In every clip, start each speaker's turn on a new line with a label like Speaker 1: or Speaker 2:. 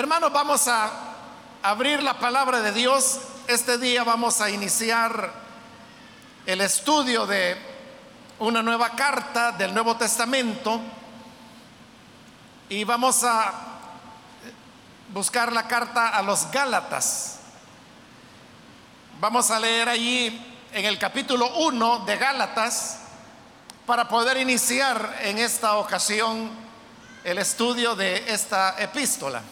Speaker 1: Hermanos, vamos a abrir la palabra de Dios. Este día vamos a iniciar el estudio de una nueva carta del Nuevo Testamento y vamos a buscar la carta a los Gálatas. Vamos a leer allí en el capítulo 1 de Gálatas para poder iniciar en esta ocasión el estudio de esta epístola.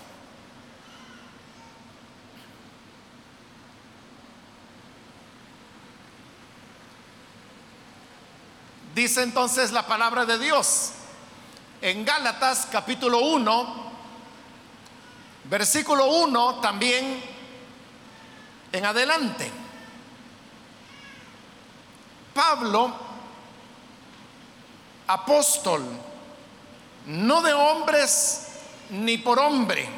Speaker 1: Dice entonces la palabra de Dios en Gálatas capítulo 1, versículo 1 también en adelante. Pablo, apóstol, no de hombres ni por hombre,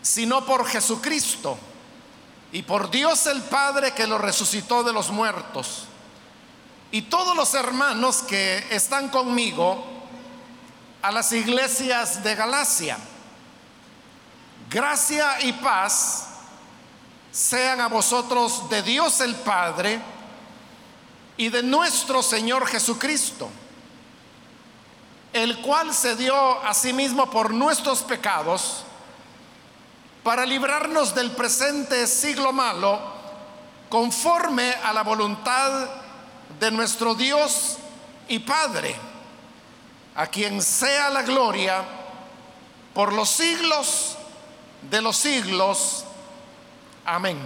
Speaker 1: sino por Jesucristo y por Dios el Padre que lo resucitó de los muertos y todos los hermanos que están conmigo a las iglesias de Galacia. Gracia y paz sean a vosotros de Dios el Padre y de nuestro Señor Jesucristo, el cual se dio a sí mismo por nuestros pecados para librarnos del presente siglo malo, conforme a la voluntad de nuestro Dios y Padre, a quien sea la gloria por los siglos de los siglos. Amén.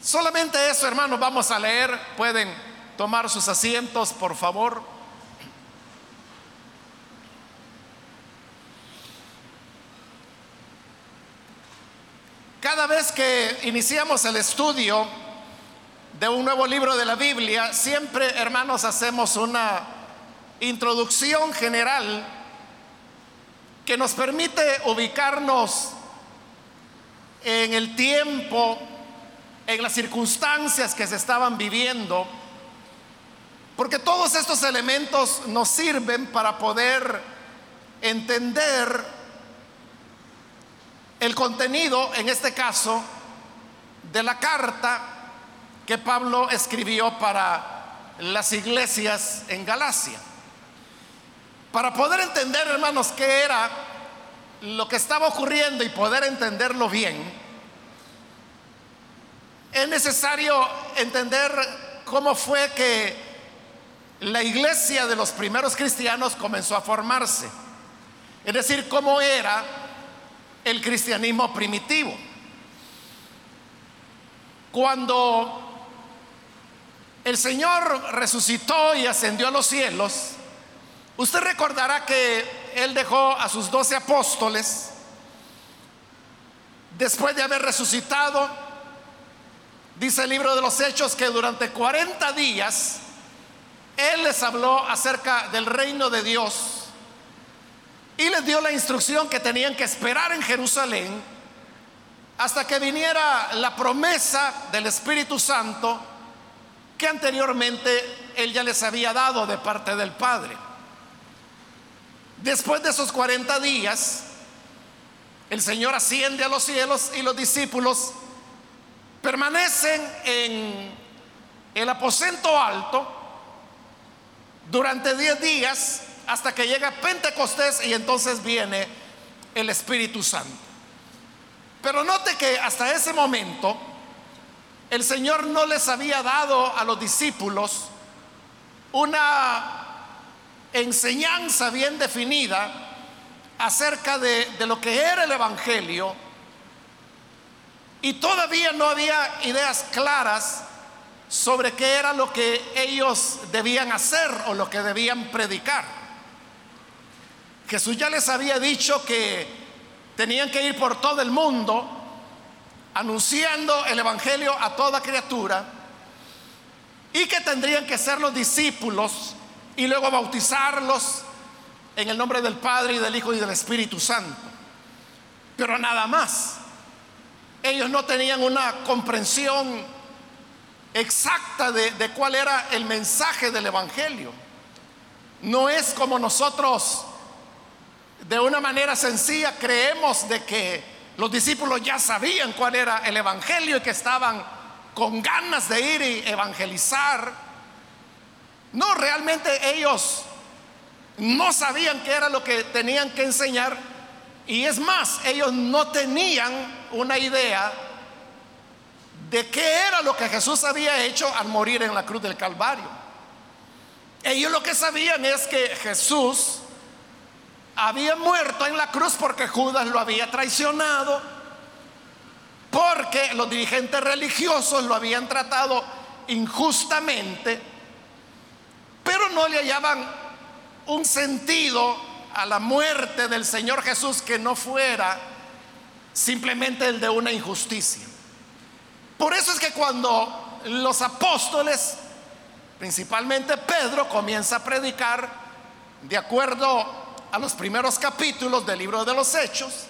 Speaker 1: Solamente eso, hermanos, vamos a leer. Pueden tomar sus asientos, por favor. Cada vez que iniciamos el estudio de un nuevo libro de la Biblia, siempre, hermanos, hacemos una introducción general que nos permite ubicarnos en el tiempo, en las circunstancias que se estaban viviendo, porque todos estos elementos nos sirven para poder entender el contenido, en este caso, de la carta que Pablo escribió para las iglesias en Galacia. Para poder entender, hermanos, qué era lo que estaba ocurriendo y poder entenderlo bien, es necesario entender cómo fue que la iglesia de los primeros cristianos comenzó a formarse. Es decir, cómo era el cristianismo primitivo. Cuando el Señor resucitó y ascendió a los cielos, usted recordará que Él dejó a sus doce apóstoles, después de haber resucitado, dice el libro de los Hechos que durante 40 días Él les habló acerca del reino de Dios y les dio la instrucción que tenían que esperar en Jerusalén hasta que viniera la promesa del Espíritu Santo que anteriormente él ya les había dado de parte del Padre. Después de esos 40 días, el Señor asciende a los cielos y los discípulos permanecen en el aposento alto durante 10 días hasta que llega Pentecostés y entonces viene el Espíritu Santo. Pero note que hasta ese momento el Señor no les había dado a los discípulos una enseñanza bien definida acerca de, de, lo que era el Evangelio y todavía no había ideas claras sobre qué era lo que ellos debían hacer o lo que debían predicar. Jesús ya les había dicho que tenían que ir por todo el mundo anunciando el Evangelio a toda criatura y que tendrían que ser los discípulos y luego bautizarlos en el nombre del Padre y del Hijo y del Espíritu Santo. Pero nada más. Ellos no tenían una comprensión exacta de, de, cuál era el mensaje del Evangelio. No es como nosotros de una manera sencilla creemos de que los discípulos ya sabían cuál era el Evangelio y que estaban con ganas de ir y evangelizar. No, realmente ellos no sabían qué era lo que tenían que enseñar y es más, ellos no tenían una idea de qué era lo que Jesús había hecho al morir en la cruz del Calvario. Ellos lo que sabían es que Jesús había muerto en la cruz porque Judas lo había traicionado, porque los dirigentes religiosos lo habían tratado injustamente, pero no le hallaban un sentido a la muerte del Señor Jesús que no fuera simplemente el de una injusticia. Por eso es que cuando los apóstoles, principalmente Pedro, comienza a predicar de acuerdo a los primeros capítulos del libro de los Hechos,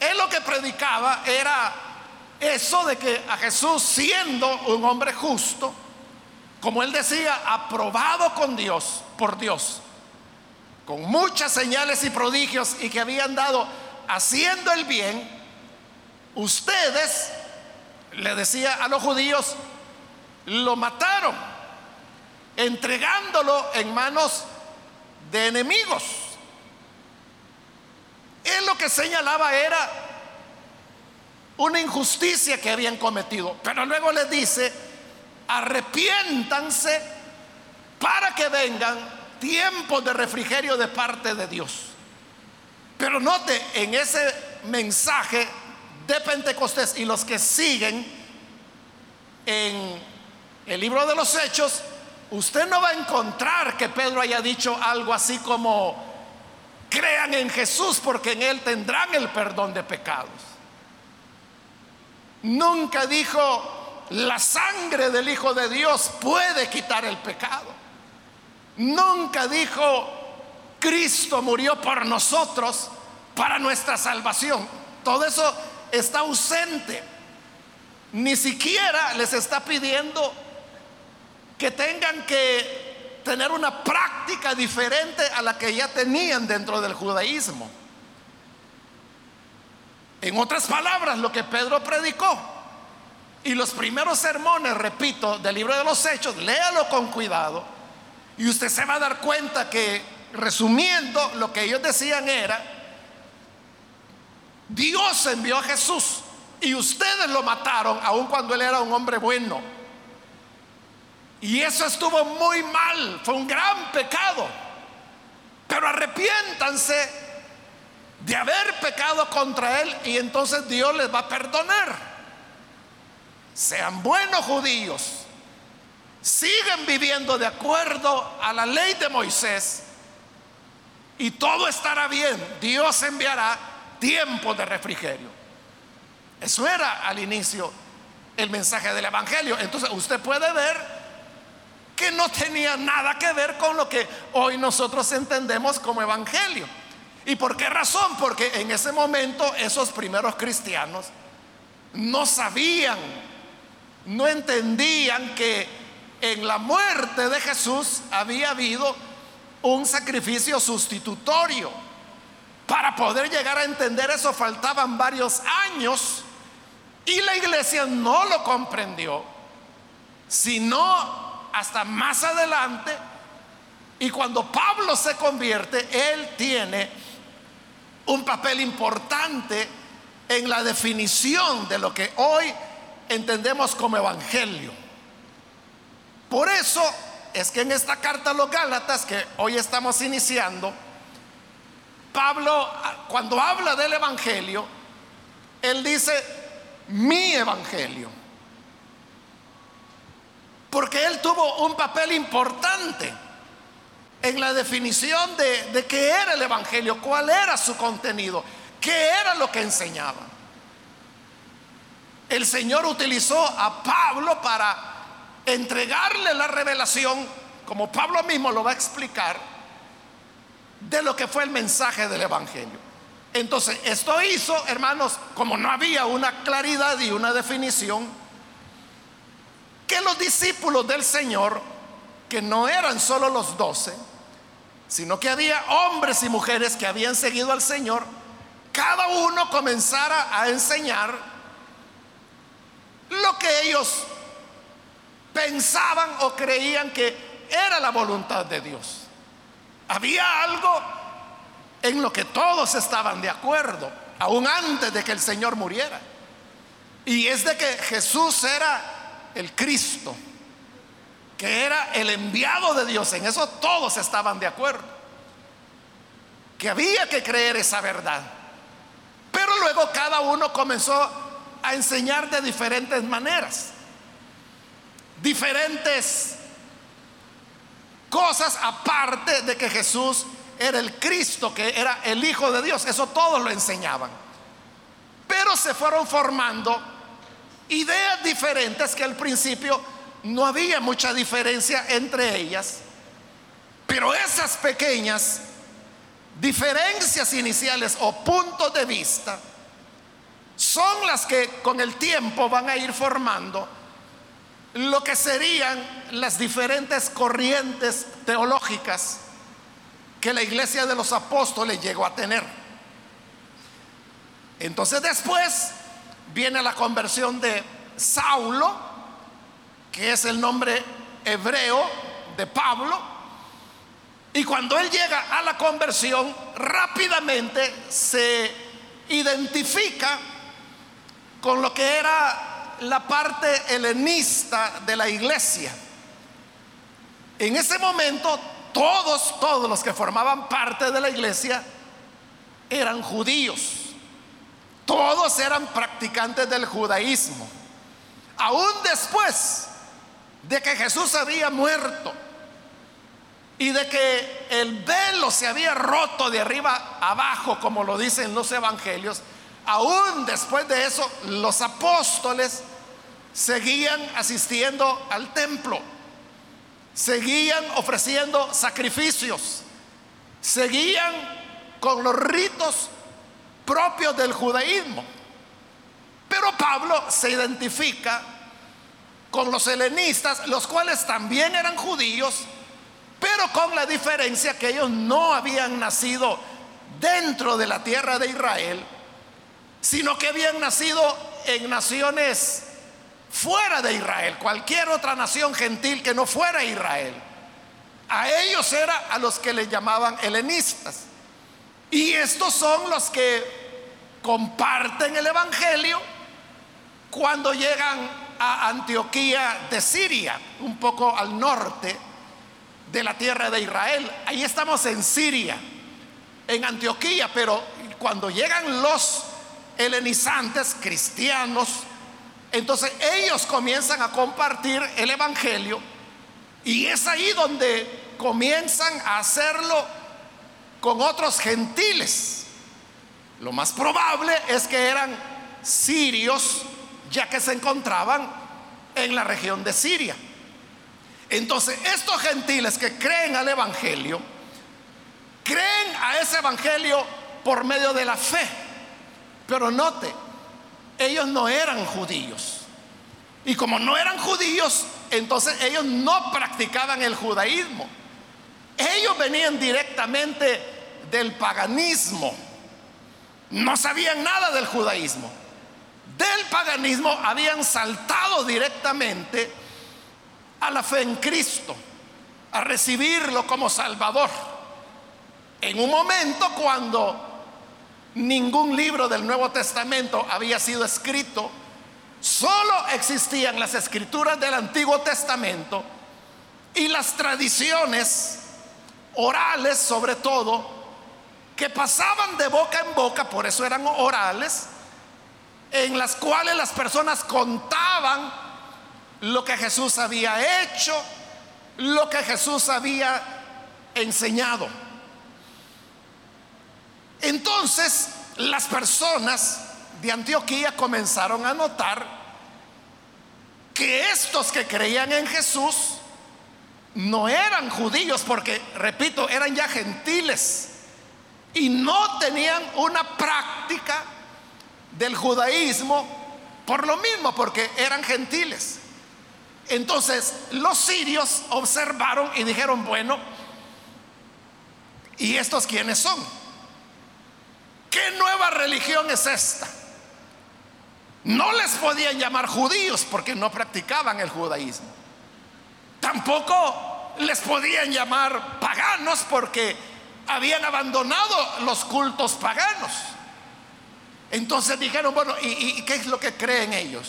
Speaker 1: él lo que predicaba era eso de que a Jesús siendo un hombre justo, como él decía, aprobado con Dios, por Dios, con muchas señales y prodigios y que habían dado haciendo el bien, ustedes, le decía a los judíos, lo mataron, entregándolo en manos de enemigos. Él lo que señalaba era una injusticia que habían cometido, pero luego les dice, arrepiéntanse para que vengan tiempos de refrigerio de parte de Dios. Pero note, en ese mensaje de Pentecostés y los que siguen en el libro de los Hechos, usted no va a encontrar que Pedro haya dicho algo así como, crean en Jesús porque en Él tendrán el perdón de pecados. Nunca dijo, la sangre del Hijo de Dios puede quitar el pecado. Nunca dijo, Cristo murió por nosotros para nuestra salvación. Todo eso está ausente. Ni siquiera les está pidiendo que tengan que tener una práctica diferente a la que ya tenían dentro del judaísmo. En otras palabras, lo que Pedro predicó y los primeros sermones, repito, del libro de los Hechos, léalo con cuidado y usted se va a dar cuenta que, resumiendo, lo que ellos decían era, Dios envió a Jesús y ustedes lo mataron aun cuando él era un hombre bueno. Y eso estuvo muy mal, fue un gran pecado. Pero arrepiéntanse de haber pecado contra él y entonces Dios les va a perdonar. Sean buenos judíos siguen viviendo de acuerdo a la ley de Moisés y todo estará bien. Dios enviará tiempo de refrigerio. Eso era al inicio el mensaje del Evangelio. Entonces usted puede ver que no tenía nada que ver con lo que hoy nosotros entendemos como Evangelio. ¿Y por qué razón? Porque en ese momento esos primeros cristianos no sabían, no entendían que en la muerte de Jesús había habido un sacrificio sustitutorio. Para poder llegar a entender eso faltaban varios años y la iglesia no lo comprendió, sino hasta más adelante. Y cuando Pablo se convierte, él tiene un papel importante en la definición de lo que hoy entendemos como evangelio. Por eso es que en esta carta a los Gálatas que hoy estamos iniciando, Pablo cuando habla del Evangelio, él dice mi Evangelio. Porque él tuvo un papel importante en la definición de, qué era el Evangelio, cuál era su contenido, qué era lo que enseñaba. El Señor utilizó a Pablo para entregarle la revelación, como Pablo mismo lo va a explicar, de lo que fue el mensaje del Evangelio. Entonces, esto hizo, hermanos, como no había una claridad y una definición, que los discípulos del Señor, que no eran solo los doce, sino que había hombres y mujeres que habían seguido al Señor, cada uno comenzara a enseñar lo que ellos pensaban o creían que era la voluntad de Dios. Había algo en lo que todos estaban de acuerdo, aún antes de que el Señor muriera. Y es de que Jesús era el Cristo, que era el enviado de Dios. En eso todos estaban de acuerdo. Que había que creer esa verdad. Pero luego cada uno comenzó a enseñar de diferentes maneras. Diferentes cosas aparte de que Jesús era el Cristo, que era el Hijo de Dios. Eso todos lo enseñaban. Pero se fueron formando ideas diferentes que al principio no había mucha diferencia entre ellas. Pero esas pequeñas diferencias iniciales o puntos de vista son las que con el tiempo van a ir formando lo que serían las diferentes corrientes teológicas que la iglesia de los apóstoles llegó a tener. Entonces después viene la conversión de Saulo, que es el nombre hebreo de Pablo, y cuando él llega a la conversión, rápidamente se identifica con lo que era la parte helenista de la iglesia. En ese momento todos, todos los que formaban parte de la iglesia eran judíos. Todos eran practicantes del judaísmo. Aún después de que Jesús había muerto y de que el velo se había roto de arriba abajo, como lo dicen los evangelios, aún después de eso los apóstoles seguían asistiendo al templo seguían ofreciendo sacrificios, seguían con los ritos propios del judaísmo. Pero Pablo se identifica con los helenistas, los cuales también eran judíos, pero con la diferencia que ellos no habían nacido dentro de la tierra de Israel, sino que habían nacido en naciones fuera de Israel, cualquier otra nación gentil que no fuera Israel. A ellos era a los que le llamaban helenistas. Y estos son los que comparten el Evangelio cuando llegan a Antioquía de Siria, un poco al norte de la tierra de Israel. Ahí estamos en Siria, en Antioquía, pero cuando llegan los helenizantes cristianos, entonces ellos comienzan a compartir el Evangelio y es ahí donde comienzan a hacerlo con otros gentiles. Lo más probable es que eran sirios, ya que se encontraban en la región de Siria. Entonces, estos gentiles que creen al Evangelio, creen a ese Evangelio por medio de la fe. Pero note, ellos no eran judíos. Y como no eran judíos, entonces ellos no practicaban el judaísmo. Ellos venían directamente del paganismo. No sabían nada del judaísmo. Del paganismo habían saltado directamente a la fe en Cristo, a recibirlo como Salvador. En un momento cuando ningún libro del Nuevo Testamento había sido escrito, solo existían las escrituras del Antiguo Testamento y las tradiciones orales sobre todo, que pasaban de boca en boca, por eso eran orales, en las cuales las personas contaban lo que Jesús había hecho, lo que Jesús había enseñado. Entonces las personas de Antioquía comenzaron a notar que estos que creían en Jesús no eran judíos, porque, repito, eran ya gentiles y no tenían una práctica del judaísmo por lo mismo, porque eran gentiles. Entonces los sirios observaron y dijeron, bueno, ¿Y estos quiénes son? ¿Qué nueva religión es esta? No les podían llamar judíos porque no practicaban el judaísmo. Tampoco les podían llamar paganos porque habían abandonado los cultos paganos. Entonces dijeron, bueno, ¿y, qué es lo que creen ellos?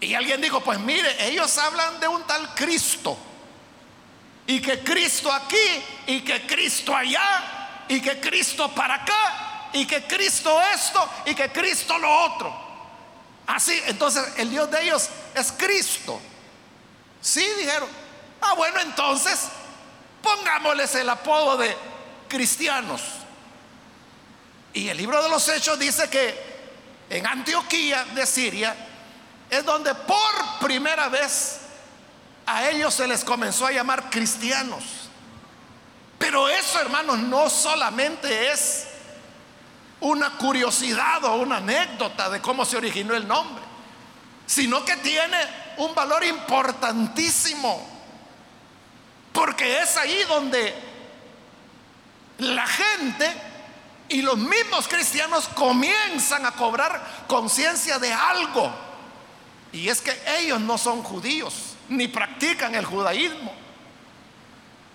Speaker 1: Y alguien dijo, pues mire, ellos hablan de un tal Cristo. Y que Cristo aquí, y que Cristo allá, y que Cristo para acá, y que Cristo esto, y que Cristo lo otro. Así, entonces el Dios de ellos es Cristo. Sí, dijeron. Ah, bueno, entonces pongámosles el apodo de cristianos. Y el libro de los Hechos dice que en Antioquía de Siria es donde por primera vez a ellos se les comenzó a llamar cristianos. Pero eso, hermanos, no solamente es una curiosidad o una anécdota de cómo se originó el nombre, sino que tiene un valor importantísimo, porque es ahí donde la gente y los mismos cristianos comienzan a cobrar conciencia de algo, y es que ellos no son judíos, ni practican el judaísmo,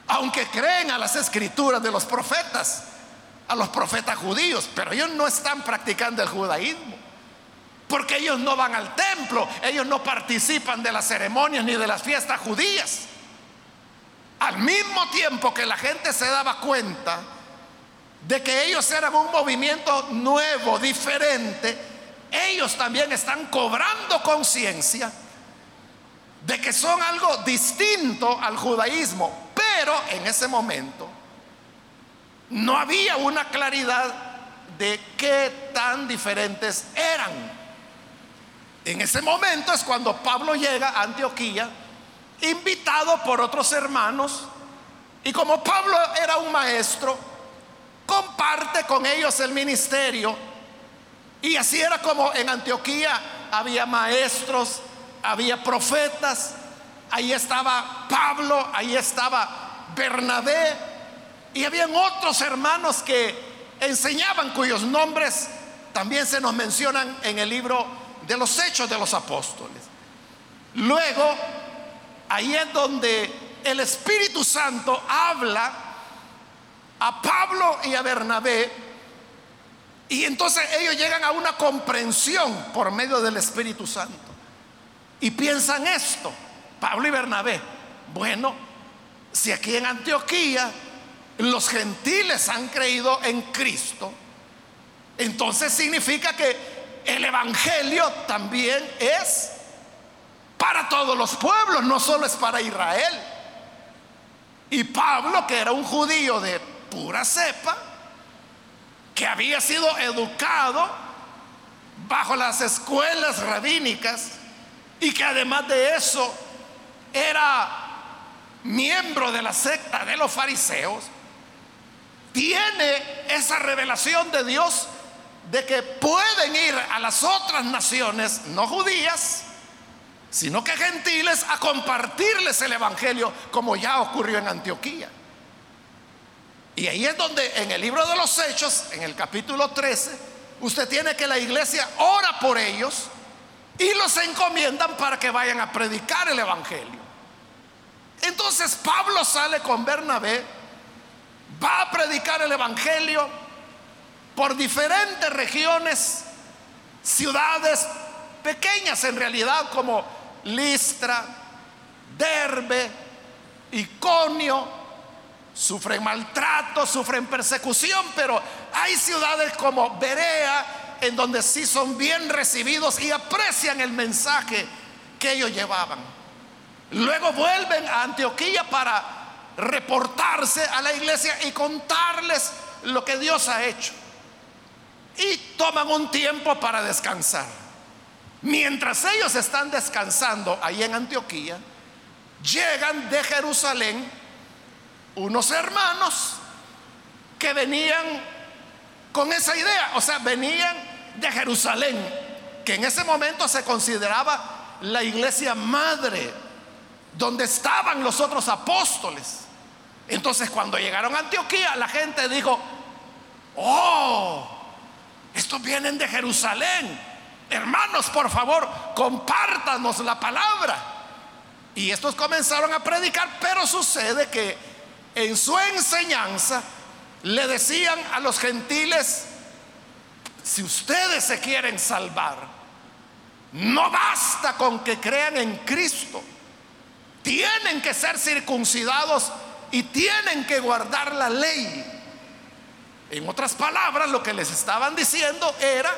Speaker 1: aunque creen a las escrituras de los profetas a los profetas judíos, pero ellos no están practicando el judaísmo. Porque ellos no van al templo, ellos no participan de las ceremonias ni de las fiestas judías. Al mismo tiempo que la gente se daba cuenta de que ellos eran un movimiento nuevo, diferente, ellos también están cobrando conciencia de que son algo distinto al judaísmo. Pero en ese momento no había una claridad de qué tan diferentes eran. En ese momento es cuando Pablo llega a Antioquía, invitado por otros hermanos, y como Pablo era un maestro, comparte con ellos el ministerio, y así era como en Antioquía había maestros, había profetas, ahí estaba Pablo, ahí estaba Bernabé, y habían otros hermanos que enseñaban cuyos nombres también se nos mencionan en el libro de los hechos de los apóstoles. Luego, ahí es donde el Espíritu Santo habla a Pablo y a Bernabé y entonces ellos llegan a una comprensión por medio del Espíritu Santo. Y piensan esto, Pablo y Bernabé, bueno, si aquí en Antioquía los gentiles han creído en Cristo, entonces significa que el Evangelio también es para todos los pueblos, no solo es para Israel. Y Pablo, que era un judío de pura cepa, que había sido educado bajo las escuelas rabínicas y que además de eso era miembro de la secta de los fariseos, tiene esa revelación de Dios de que pueden ir a las otras naciones, no judías, sino que gentiles, a compartirles el Evangelio, como ya ocurrió en Antioquía. Y ahí es donde en el libro de los Hechos, en el capítulo 13, usted tiene que la iglesia ora por ellos y los encomiendan para que vayan a predicar el Evangelio. Entonces Pablo sale con Bernabé va a predicar el Evangelio por diferentes regiones, ciudades pequeñas en realidad como Listra, Derbe, Iconio, sufren maltrato, sufren persecución, pero hay ciudades como Berea en donde sí son bien recibidos y aprecian el mensaje que ellos llevaban. Luego vuelven a Antioquía para reportarse a la iglesia y contarles lo que Dios ha hecho. Y toman un tiempo para descansar. Mientras ellos están descansando ahí en Antioquía, llegan de Jerusalén unos hermanos que venían con esa idea, o sea, venían de Jerusalén, que en ese momento se consideraba la iglesia madre, donde estaban los otros apóstoles. Entonces cuando llegaron a Antioquía, la gente dijo, oh, estos vienen de Jerusalén. Hermanos, por favor, compártanos la palabra. Y estos comenzaron a predicar, pero sucede que en su enseñanza le decían a los gentiles, si ustedes se quieren salvar, no basta con que crean en Cristo, tienen que ser circuncidados y tienen que guardar la ley. En otras palabras, lo que les estaban diciendo era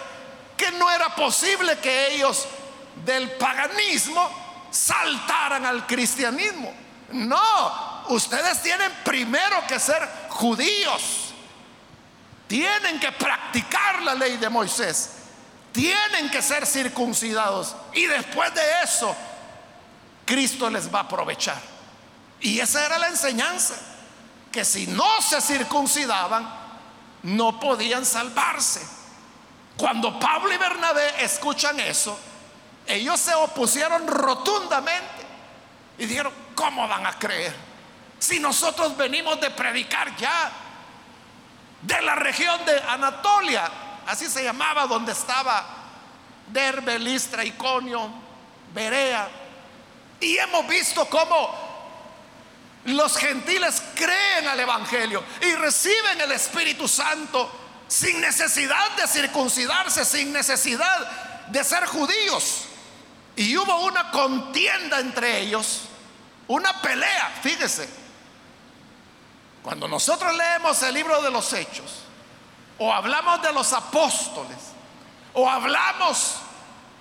Speaker 1: que no era posible que ellos del paganismo saltaran al cristianismo. No, ustedes tienen primero que ser judíos. Tienen que practicar la ley de Moisés. Tienen que ser circuncidados. Y después de eso, Cristo les va a aprovechar. Y esa era la enseñanza. Que si no se circuncidaban, no podían salvarse. Cuando Pablo y Bernabé escuchan eso, ellos se opusieron rotundamente y dijeron, ¿cómo van a creer? Si nosotros venimos de predicar ya de la región de Anatolia, así se llamaba donde estaba Derbe, Listra, Iconio, Berea, y hemos visto cómo los gentiles creen al Evangelio y reciben el Espíritu Santo sin necesidad de circuncidarse, sin necesidad de ser judíos. Y hubo una contienda entre ellos, una pelea, fíjese. Cuando nosotros leemos el libro de los hechos, o hablamos de los apóstoles, o hablamos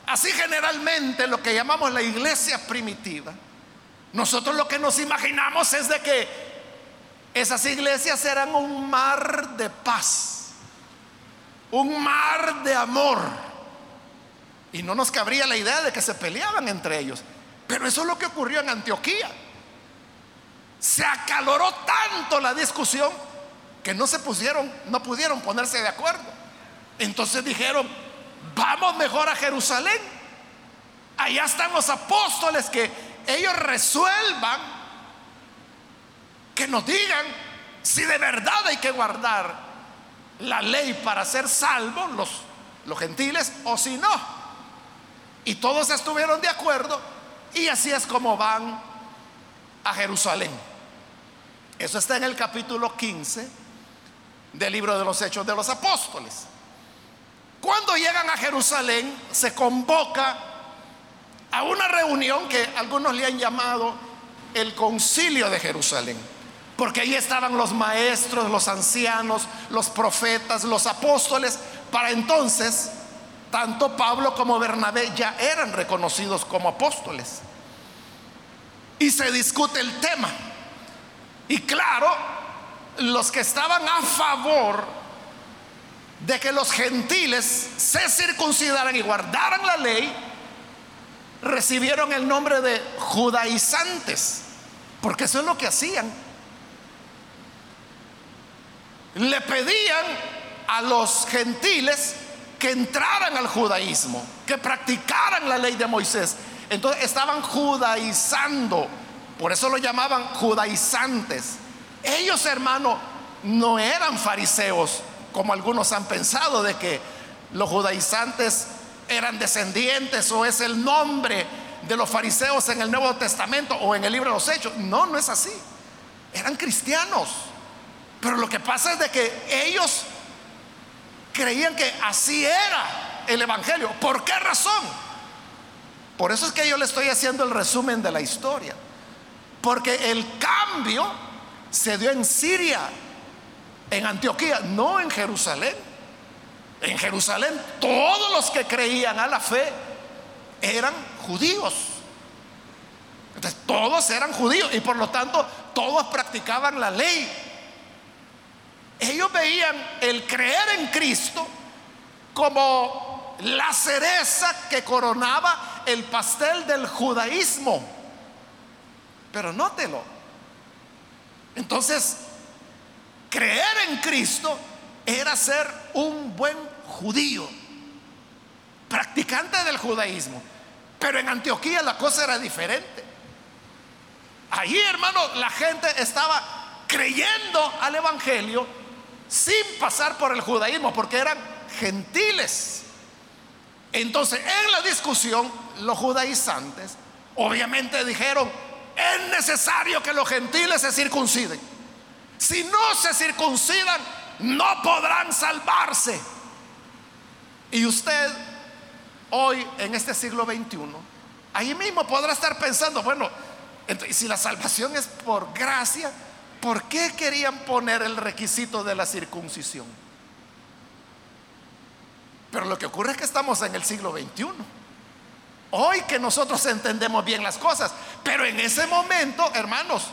Speaker 1: así generalmente lo que llamamos la iglesia primitiva, nosotros lo que nos imaginamos es de que esas iglesias eran un mar de paz, un mar de amor. Y no nos cabría la idea de que se peleaban entre ellos. Pero eso es lo que ocurrió en Antioquía. Se acaloró tanto la discusión que no se pusieron, no pudieron ponerse de acuerdo. Entonces dijeron, vamos mejor a Jerusalén. Allá están los apóstoles que ellos resuelvan, que nos digan si de verdad hay que guardar la ley para ser salvos los, los gentiles o si no. Y todos estuvieron de acuerdo y así es como van a Jerusalén. Eso está en el capítulo 15 del libro de los Hechos de los Apóstoles. Cuando llegan a Jerusalén se convoca a una reunión que algunos le han llamado el concilio de Jerusalén, porque ahí estaban los maestros, los ancianos, los profetas, los apóstoles. Para entonces, tanto Pablo como Bernabé ya eran reconocidos como apóstoles. Y se discute el tema. Y claro, los que estaban a favor de que los gentiles se circuncidaran y guardaran la ley, recibieron el nombre de judaizantes, porque eso es lo que hacían. Le pedían a los gentiles que entraran al judaísmo, que practicaran la ley de Moisés. Entonces estaban judaizando, por eso lo llamaban judaizantes. Ellos, hermano, no eran fariseos, como algunos han pensado, de que los judaizantes eran descendientes o es el nombre de los fariseos en el Nuevo Testamento o en el libro de los Hechos. No, no es así. Eran cristianos. Pero lo que pasa es de que ellos creían que así era el Evangelio. ¿Por qué razón? Por eso es que yo le estoy haciendo el resumen de la historia. Porque el cambio se dio en Siria, en Antioquía, no en Jerusalén. En Jerusalén todos los que creían a la fe eran judíos. Entonces todos eran judíos y por lo tanto todos practicaban la ley. Ellos veían el creer en Cristo como la cereza que coronaba el pastel del judaísmo. Pero nótelo. Entonces, creer en Cristo era ser un buen judío, practicante del judaísmo. Pero en Antioquía la cosa era diferente. Allí, hermano, la gente estaba creyendo al Evangelio sin pasar por el judaísmo, porque eran gentiles. Entonces, en la discusión, los judaizantes obviamente dijeron, es necesario que los gentiles se circunciden. Si no se circuncidan, no podrán salvarse. Y usted hoy, en este siglo XXI, ahí mismo podrá estar pensando, bueno, si la salvación es por gracia, ¿por qué querían poner el requisito de la circuncisión? Pero lo que ocurre es que estamos en el siglo XXI. Hoy que nosotros entendemos bien las cosas, pero en ese momento, hermanos,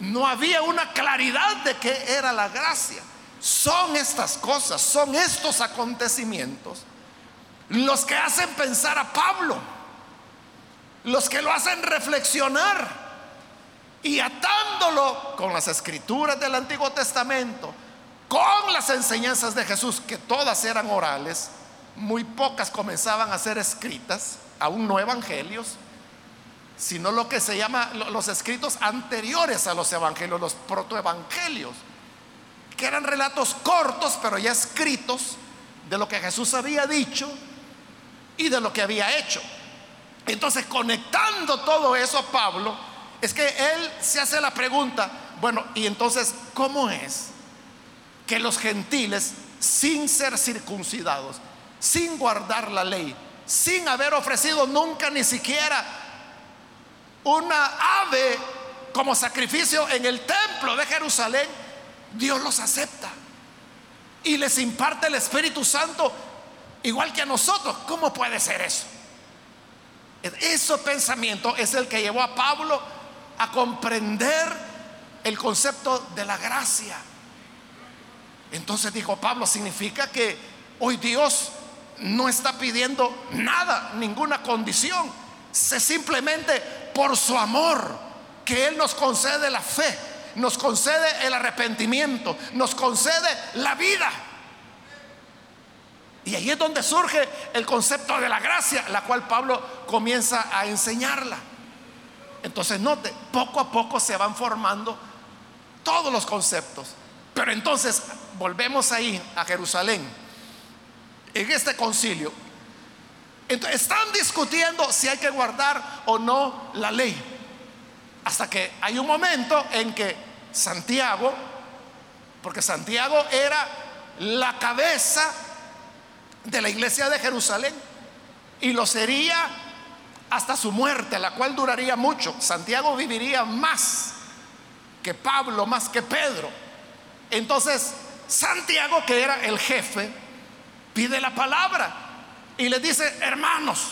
Speaker 1: no había una claridad de qué era la gracia. Son estas cosas, son estos acontecimientos los que hacen pensar a Pablo, los que lo hacen reflexionar y atándolo con las escrituras del Antiguo Testamento, con las enseñanzas de Jesús, que todas eran orales, muy pocas comenzaban a ser escritas, aún no evangelios, sino lo que se llama los escritos anteriores a los evangelios, los protoevangelios, que eran relatos cortos, pero ya escritos de lo que Jesús había dicho y de lo que había hecho. Entonces, conectando todo eso Pablo, es que él se hace la pregunta, bueno, y entonces, ¿cómo es que los gentiles, sin ser circuncidados, sin guardar la ley, sin haber ofrecido nunca ni siquiera una ave como sacrificio en el templo de Jerusalén, Dios los acepta y les imparte el Espíritu Santo igual que a nosotros. ¿Cómo puede ser eso? Ese pensamiento es el que llevó a Pablo a comprender el concepto de la gracia. Entonces dijo Pablo, significa que hoy Dios no está pidiendo nada, ninguna condición. Se simplemente por su amor que Él nos concede la fe, nos concede el arrepentimiento, nos concede la vida. Y ahí es donde surge el concepto de la gracia, la cual Pablo comienza a enseñarla. Entonces, note, poco a poco se van formando todos los conceptos. Pero entonces, volvemos ahí a Jerusalén, en este concilio. Están discutiendo si hay que guardar o no la ley. Hasta que hay un momento en que Santiago, porque Santiago era la cabeza de la iglesia de Jerusalén y lo sería hasta su muerte, la cual duraría mucho. Santiago viviría más que Pablo, más que Pedro. Entonces, Santiago, que era el jefe, pide la palabra y le dice, hermanos,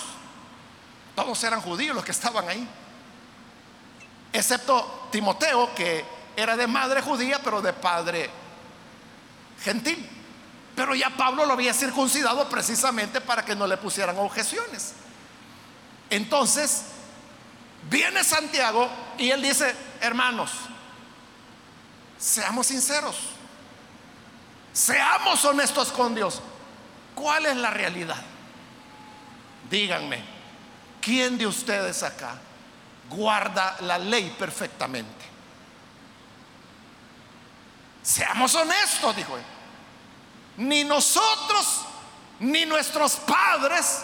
Speaker 1: todos eran judíos los que estaban ahí, excepto Timoteo, que era de madre judía, pero de padre gentil. Pero ya Pablo lo había circuncidado precisamente para que no le pusieran objeciones. Entonces, viene Santiago y él dice, hermanos, seamos sinceros, seamos honestos con Dios. ¿Cuál es la realidad? Díganme, ¿quién de ustedes acá guarda la ley perfectamente? Seamos honestos, dijo él ni nosotros ni nuestros padres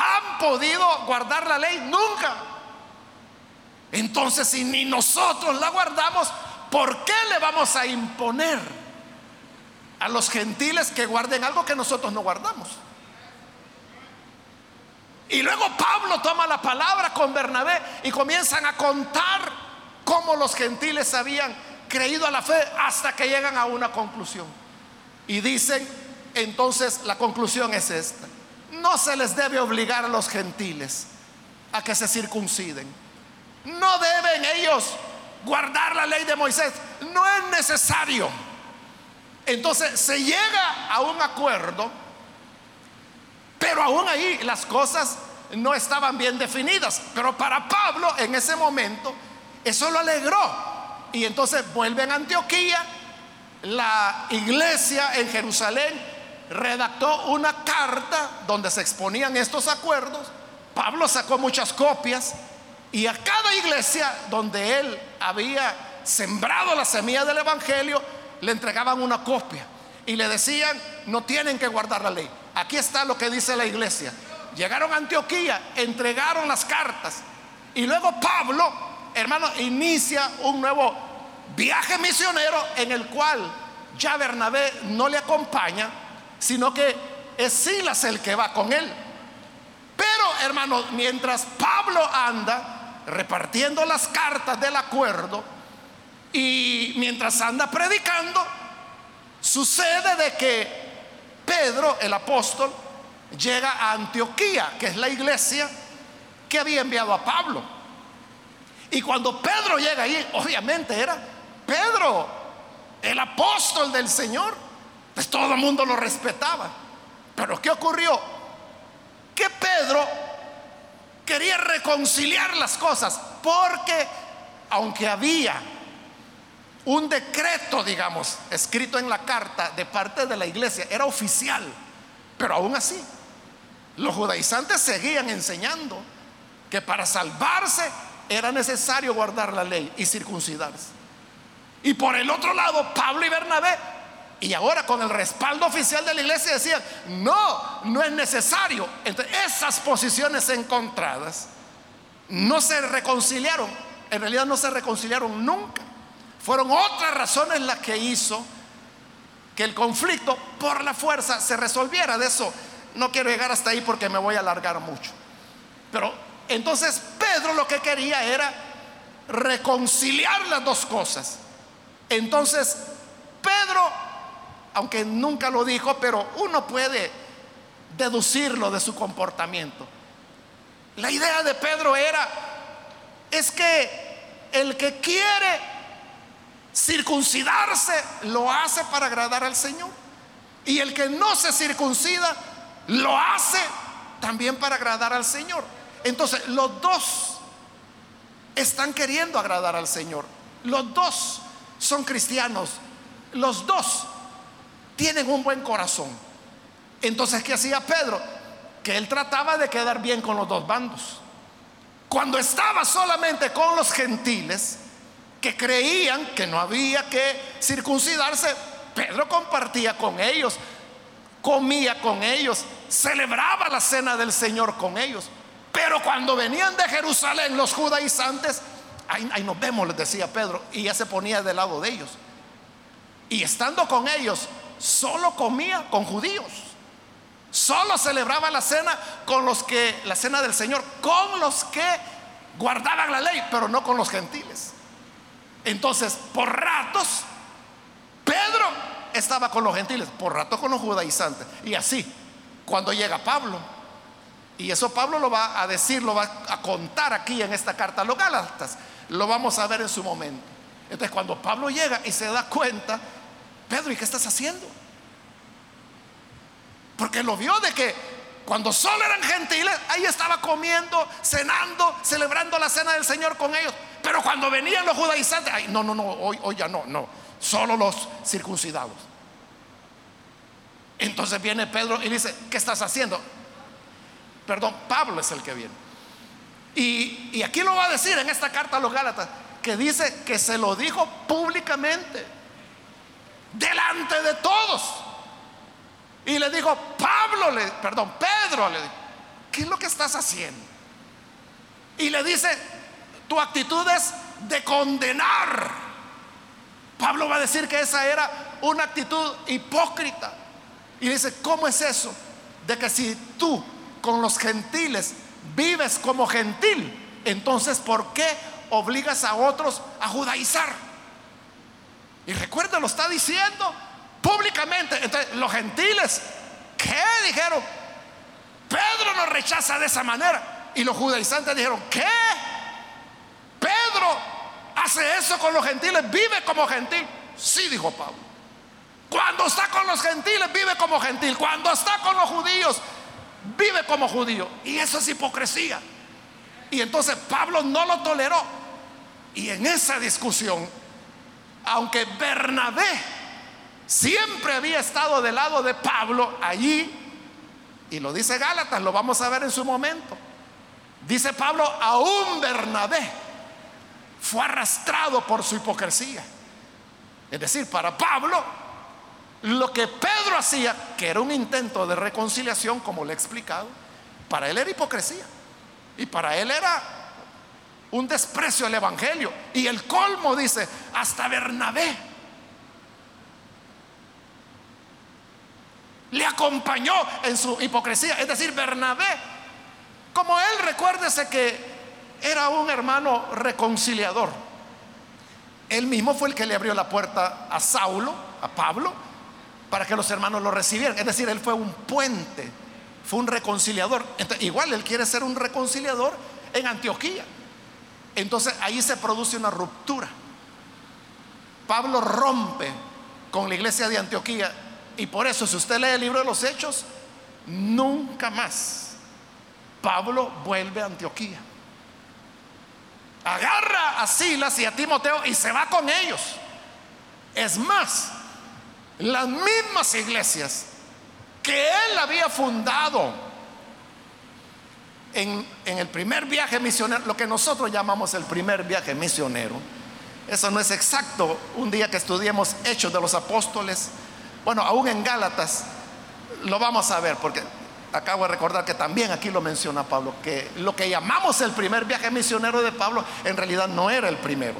Speaker 1: han podido guardar la ley nunca. Entonces, si ni nosotros la guardamos, ¿por qué le vamos a imponer a los gentiles que guarden algo que nosotros no guardamos? Y luego Pablo toma la palabra con Bernabé y comienzan a contar cómo los gentiles habían creído a la fe hasta que llegan a una conclusión. Y dicen, entonces la conclusión es esta. No se les debe obligar a los gentiles a que se circunciden. No deben ellos guardar la ley de Moisés. No es necesario. Entonces se llega a un acuerdo, pero aún ahí las cosas no estaban bien definidas. Pero para Pablo en ese momento eso lo alegró. Y entonces vuelven a Antioquía la iglesia en Jerusalén redactó una carta donde se exponían estos acuerdos. Pablo sacó muchas copias y a cada iglesia donde él había sembrado la semilla del Evangelio, le entregaban una copia y le decían, no tienen que guardar la ley. Aquí está lo que dice la iglesia. Llegaron a Antioquía, entregaron las cartas y luego Pablo, hermano, inicia un nuevo viaje misionero en el cual ya Bernabé no le acompaña, sino que es Silas el que va con él. Pero, hermano, mientras Pablo anda repartiendo las cartas del acuerdo y mientras anda predicando, sucede de que Pedro, el apóstol, llega a Antioquía, que es la iglesia que había enviado a Pablo. Y cuando Pedro llega ahí, obviamente era Pedro, el apóstol del Señor, pues todo el mundo lo respetaba. Pero ¿qué ocurrió? Que Pedro quería reconciliar las cosas porque aunque había un decreto, digamos, escrito en la carta de parte de la iglesia, era oficial, pero aún así, los judaizantes seguían enseñando que para salvarse era necesario guardar la ley y circuncidarse. Y por el otro lado, Pablo y Bernabé, y ahora con el respaldo oficial de la iglesia decían, no, no es necesario. Entonces, esas posiciones encontradas no se reconciliaron, en realidad no se reconciliaron nunca. Fueron otras razones las que hizo que el conflicto por la fuerza se resolviera. De eso no quiero llegar hasta ahí porque me voy a alargar mucho. Pero entonces Pedro lo que quería era reconciliar las dos cosas. Entonces Pedro, aunque nunca lo dijo, pero uno puede deducirlo de su comportamiento. La idea de Pedro era, es que el que quiere circuncidarse lo hace para agradar al Señor. Y el que no se circuncida lo hace también para agradar al Señor. Entonces, los dos están queriendo agradar al Señor. Los dos son cristianos. Los dos tienen un buen corazón. Entonces, ¿qué hacía Pedro? Que él trataba de quedar bien con los dos bandos. Cuando estaba solamente con los gentiles, que creían que no había que circuncidarse, Pedro compartía con ellos, comía con ellos, celebraba la cena del Señor con ellos. Pero cuando venían de Jerusalén los judaizantes, ahí, ahí nos vemos, les decía Pedro, y ya se ponía del lado de ellos. Y estando con ellos, solo comía con judíos. Solo celebraba la cena con los que, la cena del Señor, con los que guardaban la ley, pero no con los gentiles. Entonces, por ratos, Pedro estaba con los gentiles, por ratos con los judaizantes. Y así, cuando llega Pablo, y eso Pablo lo va a decir, lo va a contar aquí en esta carta a los Gálatas. Lo vamos a ver en su momento. Entonces cuando Pablo llega y se da cuenta, Pedro, ¿y qué estás haciendo? Porque lo vio de que cuando solo eran gentiles, ahí estaba comiendo, cenando, celebrando la cena del Señor con ellos. Pero cuando venían los judaizantes, ay, no, no, no, hoy, hoy ya no, no, solo los circuncidados. Entonces viene Pedro y dice, ¿qué estás haciendo? Perdón, Pablo es el que viene. Y, aquí lo va a decir en esta carta a los Gálatas, que dice que se lo dijo públicamente, delante de todos. Y le dijo, Pablo, le, perdón, Pedro, le ¿qué es lo que estás haciendo? Y le dice, tu actitud es de condenar. Pablo va a decir que esa era una actitud hipócrita. Y dice, ¿cómo es eso? De que si tú con los gentiles vives como gentil, entonces ¿por qué obligas a otros a judaizar? Y recuerda, lo está diciendo públicamente. Entonces, los gentiles, ¿qué dijeron? Pedro nos rechaza de esa manera. Y los judaizantes dijeron, ¿qué? Pedro hace eso con los gentiles, vive como gentil. Sí, dijo Pablo. Cuando está con los gentiles, vive como gentil. Cuando está con los judíos, vive como judío. Y eso es hipocresía. Y entonces Pablo no lo toleró. Y en esa discusión, aunque Bernabé siempre había estado del lado de Pablo allí, y lo dice Gálatas, lo vamos a ver en su momento, dice Pablo, aún Bernabé fue arrastrado por su hipocresía. Es decir, para Pablo, lo que Pedro hacía, que era un intento de reconciliación, como le he explicado, para él era hipocresía. Y para él era un desprecio al Evangelio. Y el colmo dice, hasta Bernabé le acompañó en su hipocresía. Es decir, Bernabé, como él, recuérdese que era un hermano reconciliador. Él mismo fue el que le abrió la puerta a Saulo, a Pablo, para que los hermanos lo recibieran. Es decir, él fue un puente, fue un reconciliador. igual él quiere ser un reconciliador en Antioquía. Entonces ahí se produce una ruptura. Pablo rompe con la iglesia de Antioquía y por eso si usted lee el libro de los Hechos, nunca más Pablo vuelve a Antioquía agarra a Silas y a Timoteo y se va con ellos. Es más, las mismas iglesias que él había fundado en, el primer viaje misionero, lo que nosotros llamamos el primer viaje misionero, eso no es exacto. Un día que estudiemos Hechos de los Apóstoles, bueno, aún en Gálatas, lo vamos a ver, porque acabo de recordar que también aquí lo menciona Pablo, que lo que llamamos el primer viaje misionero de Pablo en realidad no era el primero.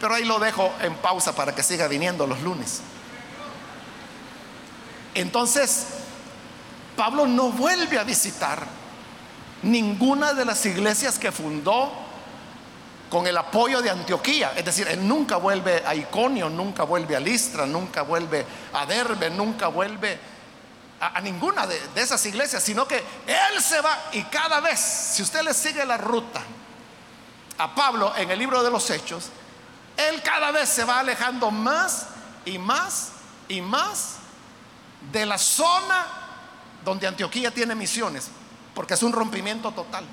Speaker 1: Pero ahí lo dejo en pausa para que siga viniendo los lunes. Entonces, Pablo no vuelve a visitar ninguna de las iglesias que fundó con el apoyo de Antioquía. Es decir, él nunca vuelve a Iconio, nunca vuelve a Listra, nunca vuelve a Derbe, nunca vuelve a, ninguna de, de esas iglesias, sino que él se va y cada vez, si usted le sigue la ruta a Pablo en el libro de los Hechos, él cada vez se va alejando más y más y más de la zona donde Antioquía tiene misiones, porque es un rompimiento total,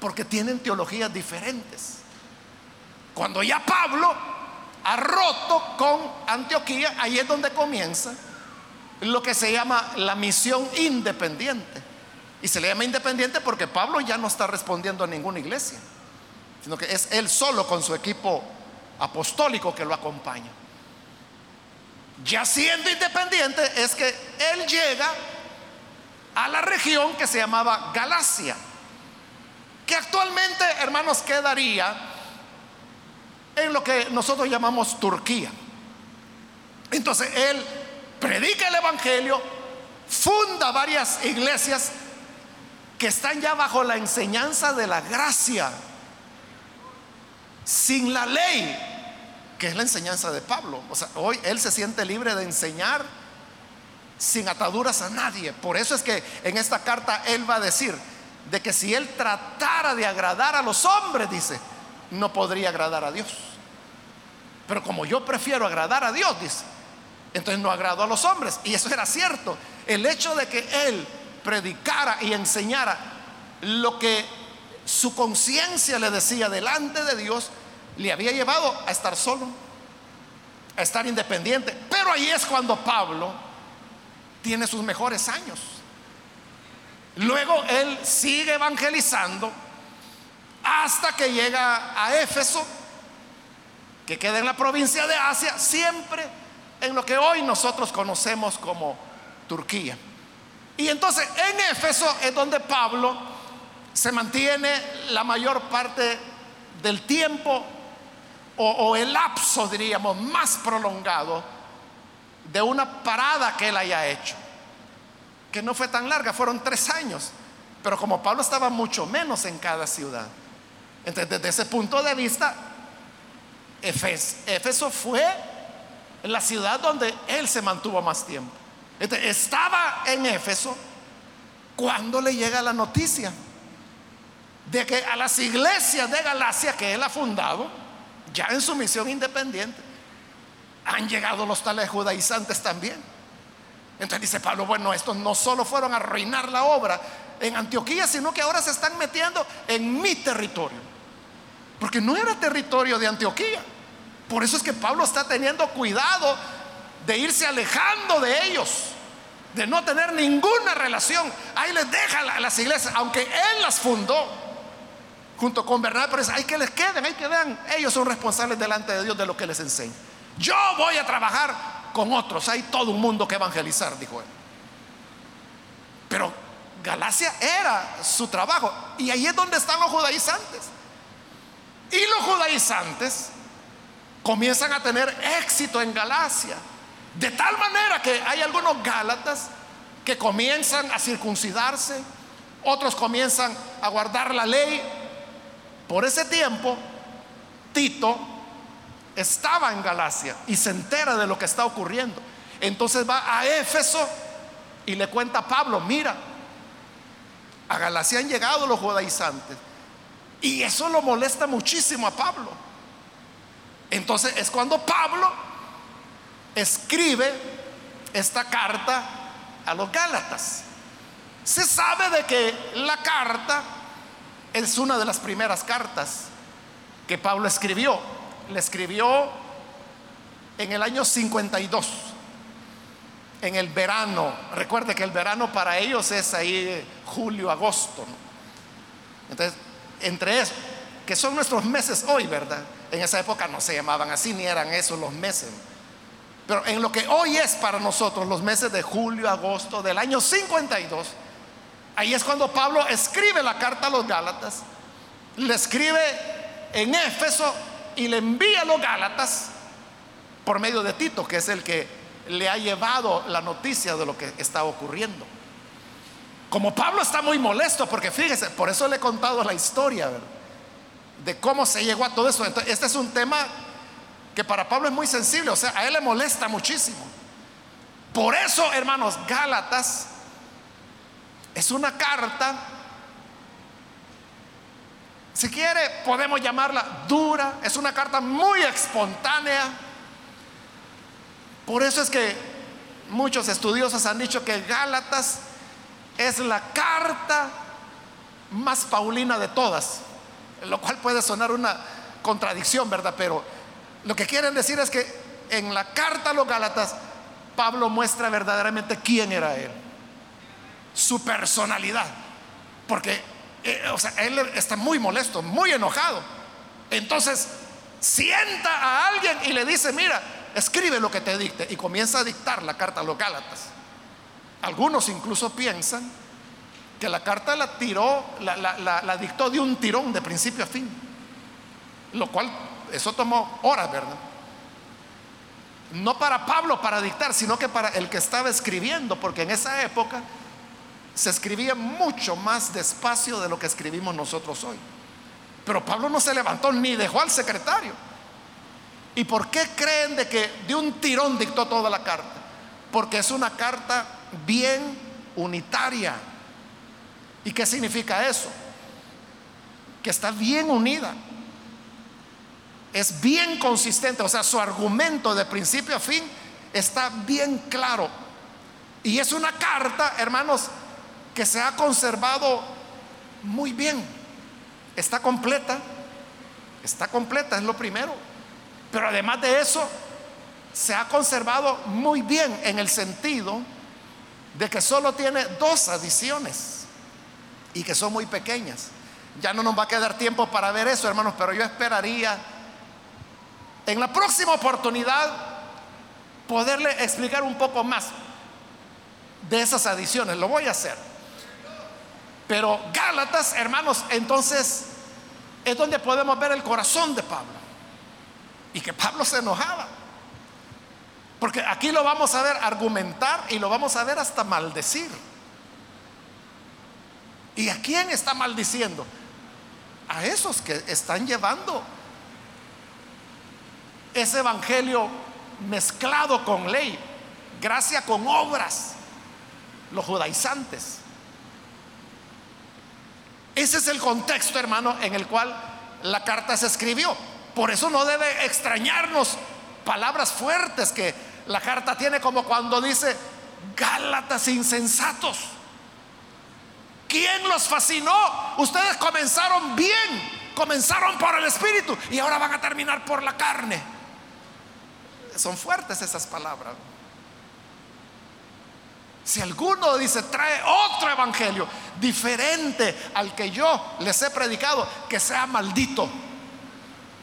Speaker 1: porque tienen teologías diferentes. Cuando ya Pablo ha roto con Antioquía, ahí es donde comienza lo que se llama la misión independiente. Y se le llama independiente porque Pablo ya no está respondiendo a ninguna iglesia, sino que es él solo con su equipo apostólico que lo acompaña. Ya siendo independiente es que él llega a la región que se llamaba Galacia, que actualmente, hermanos, quedaría en lo que nosotros llamamos Turquía. Entonces él predica el Evangelio, funda varias iglesias que están ya bajo la enseñanza de la gracia, sin la ley, que es la enseñanza de Pablo. O sea, hoy él se siente libre de enseñar sin ataduras a nadie. Por eso es que en esta carta él va a decir de que si él tratara de agradar a los hombres, dice, no podría agradar a Dios. Pero como yo prefiero agradar a Dios, dice, entonces no agradó a los hombres. Y eso era cierto. El hecho de que él predicara y enseñara lo que su conciencia le decía delante de Dios, le había llevado a estar solo, a estar independiente. Pero ahí es cuando Pablo tiene sus mejores años. Luego él sigue evangelizando hasta que llega a Éfeso, que queda en la provincia de Asia, siempre en lo que hoy nosotros conocemos como Turquía. Y entonces en Éfeso es donde Pablo se mantiene la mayor parte del tiempo o, el lapso, diríamos, más prolongado de una parada que él haya hecho, que no fue tan larga, fueron tres años, pero como Pablo estaba mucho menos en cada ciudad. Entonces, desde ese punto de vista, Éfeso fue la ciudad donde él se mantuvo más tiempo. estaba en Éfeso cuando le llega la noticia de que a las iglesias de Galacia que él ha fundado, ya en su misión independiente, han llegado los tales judaizantes también. Entonces dice Pablo, bueno, estos no solo fueron a arruinar la obra en Antioquía, sino que ahora se están metiendo en mi territorio. Porque no era territorio de Antioquía. Por eso es que Pablo está teniendo cuidado de irse alejando de ellos, de no tener ninguna relación. Ahí les deja a las iglesias, aunque él las fundó. junto con Bernabé, pero hay que les queden, hay que vean, ellos son responsables delante de Dios de lo que les enseña. Yo voy a trabajar con otros, hay todo un mundo que evangelizar, dijo él. Pero Galacia era su trabajo y ahí es donde están los judaizantes. Y los judaizantes comienzan a tener éxito en Galacia, de tal manera que hay algunos gálatas que comienzan a circuncidarse, otros comienzan a guardar la ley. Por ese tiempo, Tito estaba en Galacia y se entera de lo que está ocurriendo. Entonces va a Éfeso y le cuenta a Pablo, mira, a Galacia han llegado los judaizantes. Y eso lo molesta muchísimo a Pablo. Entonces es cuando Pablo escribe esta carta a los Gálatas. Se sabe de que la carta es una de las primeras cartas que Pablo escribió. Le escribió en el año 52, en el verano. Recuerde que el verano para ellos es ahí julio, agosto. Entonces, entre eso, que son nuestros meses hoy, ¿verdad? En esa época no se llamaban así, ni eran esos los meses. Pero en lo que hoy es para nosotros los meses de julio, agosto del año 52, ahí es cuando Pablo escribe la carta a los Gálatas, le escribe en Éfeso y le envía a los Gálatas por medio de Tito, que es el que le ha llevado la noticia de lo que está ocurriendo. Como Pablo está muy molesto, porque fíjese, por eso le he contado la historia de cómo se llegó a todo eso. este es un tema que para Pablo es muy sensible, o sea, a él le molesta muchísimo. Por eso, hermanos, Gálatas es una carta, si quiere podemos llamarla dura, es una carta muy espontánea. Por eso es que muchos estudiosos han dicho que Gálatas es la carta más paulina de todas, lo cual puede sonar una contradicción, ¿verdad? Pero lo que quieren decir es que en la carta a los Gálatas, Pablo muestra verdaderamente quién era él, su personalidad, porque eh, o sea, él está muy molesto, muy enojado. Entonces, sienta a alguien y le dice, mira, escribe lo que te dicte, y comienza a dictar la carta a los Gálatas. Algunos incluso piensan que la carta la tiró, la, la dictó de un tirón de principio a fin, lo cual eso tomó horas, ¿verdad? No para Pablo para dictar, sino que para el que estaba escribiendo, porque en esa época se escribía mucho más despacio de lo que escribimos nosotros hoy. Pero Pablo no se levantó ni dejó al secretario. ¿Y por qué creen de que de un tirón dictó toda la carta? Porque es una carta bien unitaria. ¿Y qué significa eso? Que está bien unida es bien consistente, o sea, su argumento de principio a fin está bien claro. Y es una carta, hermanos, que se ha conservado muy bien. Está completa, está completa, es lo primero. Pero además de eso, se ha conservado muy bien en el sentido de que solo tiene dos adiciones y que son muy pequeñas. Ya no nos va a quedar tiempo para ver eso, hermanos, pero yo esperaría en la próxima oportunidad poderle explicar un poco más de esas adiciones. Lo voy a hacer. Pero Gálatas, hermanos, entonces es donde podemos ver el corazón de Pablo. Y que Pablo se enojaba. Porque aquí lo vamos a ver argumentar y lo vamos a ver hasta maldecir. ¿Y a quién está maldiciendo? A esos que están llevando ese evangelio mezclado con ley, gracia con obras, los judaizantes. Ese es el contexto, hermano, en el cual la carta se escribió. Por eso no debe extrañarnos palabras fuertes que la carta tiene como cuando dice, Gálatas insensatos. ¿Quién los fascinó? Ustedes comenzaron bien, comenzaron por el Espíritu y ahora van a terminar por la carne. Son fuertes esas palabras. Si alguno dice, trae otro evangelio diferente al que yo les he predicado, que sea maldito.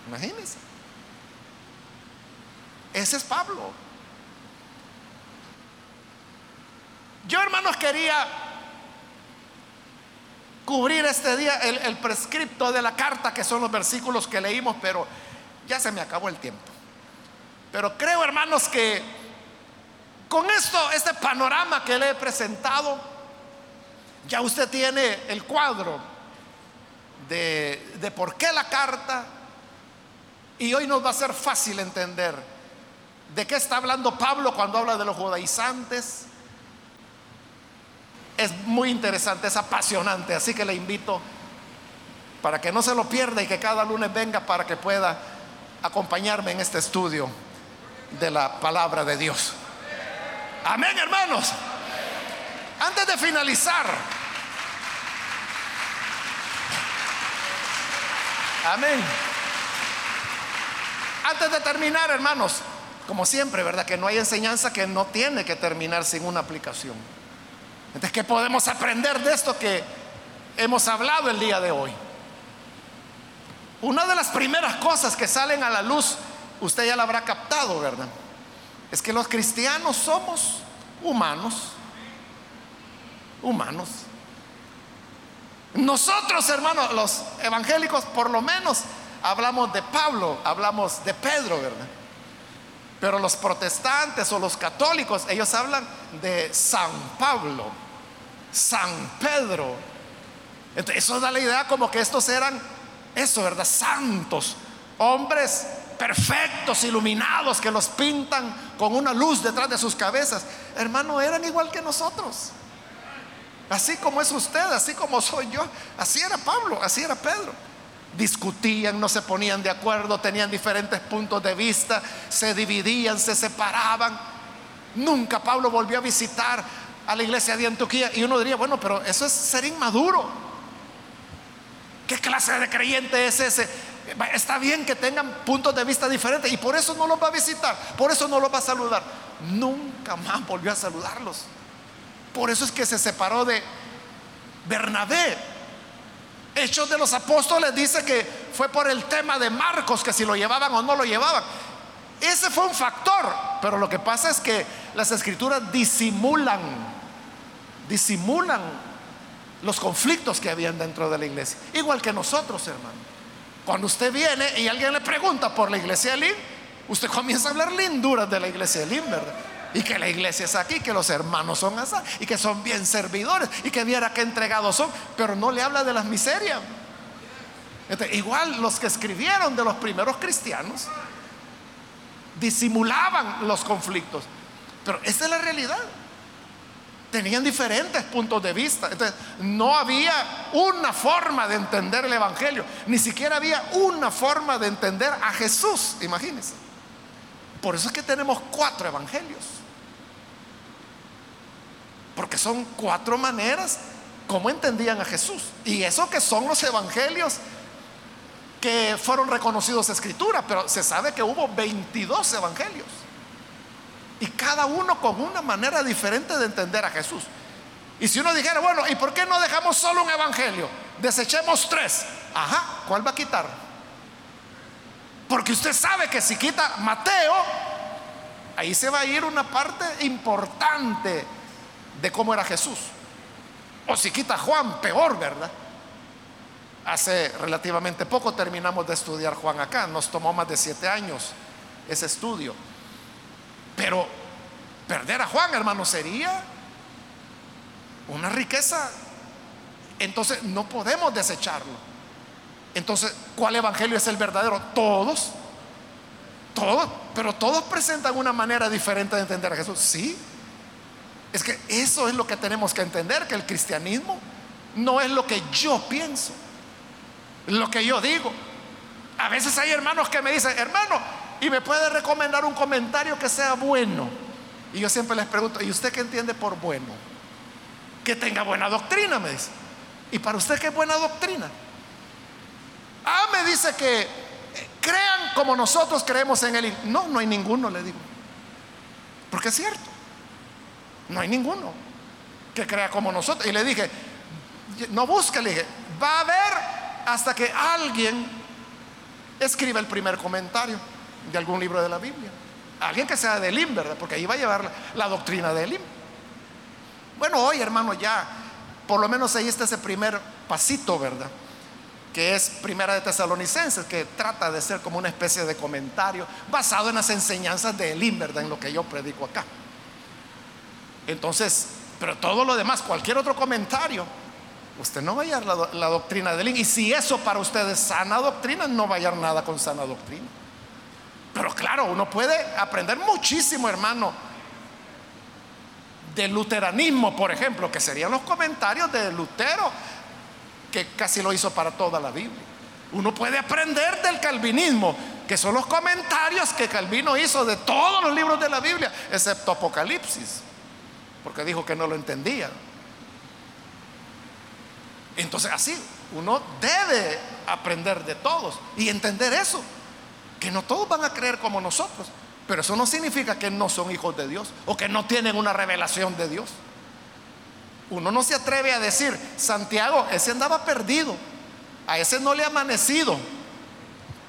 Speaker 1: Imagínense. Ese es Pablo. Yo, hermanos, quería cubrir este día el, prescripto de la carta, que son los versículos que leímos, pero ya se me acabó el tiempo. Pero creo, hermanos, que con esto, este panorama que le he presentado, ya usted tiene el cuadro de, de por qué la carta, y hoy nos va a ser fácil entender de qué está hablando Pablo cuando habla de los judaizantes. Es muy interesante, es apasionante, así que le invito para que no se lo pierda y que cada lunes venga para que pueda acompañarme en este estudio de la palabra de Dios. Amén, hermanos. Antes de finalizar, amén. Antes de terminar, hermanos, como siempre, ¿verdad? Que no hay enseñanza que no tiene que terminar sin una aplicación. Entonces, ¿qué podemos aprender de esto que hemos hablado el día de hoy? Una de las primeras cosas que salen a la luz, usted ya la habrá captado, ¿verdad? Es que los cristianos somos humanos. Humanos. Nosotros, hermanos, los evangélicos, por lo menos, hablamos de Pablo, hablamos de Pedro, ¿verdad? Pero los protestantes o los católicos, ellos hablan de San Pablo, San Pedro. Entonces, eso da la idea como que estos eran, eso, ¿verdad? Santos, hombres perfectos, iluminados, que los pintan con una luz detrás de sus cabezas. Hermano, eran igual que nosotros. Así como es usted, así como soy yo. Así era Pablo, así era Pedro. Discutían, no se ponían de acuerdo, tenían diferentes puntos de vista, se dividían, se separaban. Nunca Pablo volvió a visitar a la iglesia de Antioquía y uno diría, bueno, pero eso es ser inmaduro. ¿Qué clase de creyente es ese? Está bien que tengan puntos de vista diferentes y por eso no los va a visitar, por eso no los va a saludar. Nunca más volvió a saludarlos. Por eso es que se separó de Bernabé. Hechos de los Apóstoles dice que fue por el tema de Marcos, que si lo llevaban o no lo llevaban. Ese fue un factor, pero lo que pasa es que las escrituras disimulan, disimulan los conflictos que habían dentro de la iglesia. Igual que nosotros, hermano. Cuando usted viene y alguien le pregunta por la iglesia de Lim, usted comienza a hablar linduras de la iglesia de Lim, ¿verdad? Y que la iglesia es aquí, que los hermanos son así, y que son bien servidores, y que viera que entregados son, pero no le habla de las miserias. igual los que escribieron de los primeros cristianos disimulaban los conflictos, pero esa es la realidad tenían diferentes puntos de vista. Entonces, no había una forma de entender el Evangelio, ni siquiera había una forma de entender a Jesús, imagínense. Por eso es que tenemos cuatro evangelios. Porque son cuatro maneras como entendían a Jesús. Y eso que son los evangelios que fueron reconocidos escritura, pero se sabe que hubo 22 evangelios. Y cada uno con una manera diferente de entender a Jesús. Y si uno dijera, bueno, ¿y por qué no dejamos solo un evangelio? Desechemos tres. Ajá, ¿cuál va a quitar? Porque usted sabe que si quita Mateo, ahí se va a ir una parte importante de cómo era Jesús. O si quita Juan, peor, ¿verdad? Hace relativamente poco terminamos de estudiar Juan acá, nos tomó más de siete años ese estudio. Pero perder a Juan, hermano, sería una riqueza. Entonces no podemos desecharlo. Entonces, ¿cuál evangelio es el verdadero? Todos. Todos. Pero todos presentan una manera diferente de entender a Jesús. Sí. Es que eso es lo que tenemos que entender, que el cristianismo no es lo que yo pienso, lo que yo digo. A veces hay hermanos que me dicen, hermano, y me puede recomendar un comentario que sea bueno. Y yo siempre les pregunto, ¿y usted qué entiende por bueno? Que tenga buena doctrina, me dice. ¿Y para usted qué es buena doctrina? Ah, me dice que eh, crean como nosotros creemos en él. No, no hay ninguno, le digo. Porque es cierto. No hay ninguno. que crea como nosotros. Y le dije, no busque, le dije, va a haber hasta que alguien escriba el primer comentario de algún libro de la Biblia. Alguien que sea de Elim, ¿verdad? Porque ahí va a llevar la, doctrina de Elim. Bueno, hoy, hermano, ya, por lo menos ahí está ese primer pasito, ¿verdad? Que es Primera de Tesalonicenses, que trata de ser como una especie de comentario basado en las enseñanzas de Elim, ¿verdad? En lo que yo predico acá. Entonces, pero todo lo demás, cualquier otro comentario, usted no va a hallar la, doctrina de Elim. Y si eso para usted es sana doctrina, no va a hallar nada con sana doctrina. Pero claro, uno puede aprender muchísimo, hermano, del luteranismo, por ejemplo, que serían los comentarios de Lutero, que casi lo hizo para toda la Biblia. Uno puede aprender del calvinismo, que son los comentarios que Calvino hizo de todos los libros de la Biblia, excepto Apocalipsis, porque dijo que no lo entendía. Entonces así, uno debe aprender de todos y entender eso que no todos van a creer como nosotros, pero eso no significa que no son hijos de Dios o que no tienen una revelación de Dios. Uno no se atreve a decir, Santiago, ese andaba perdido, a ese no le ha amanecido,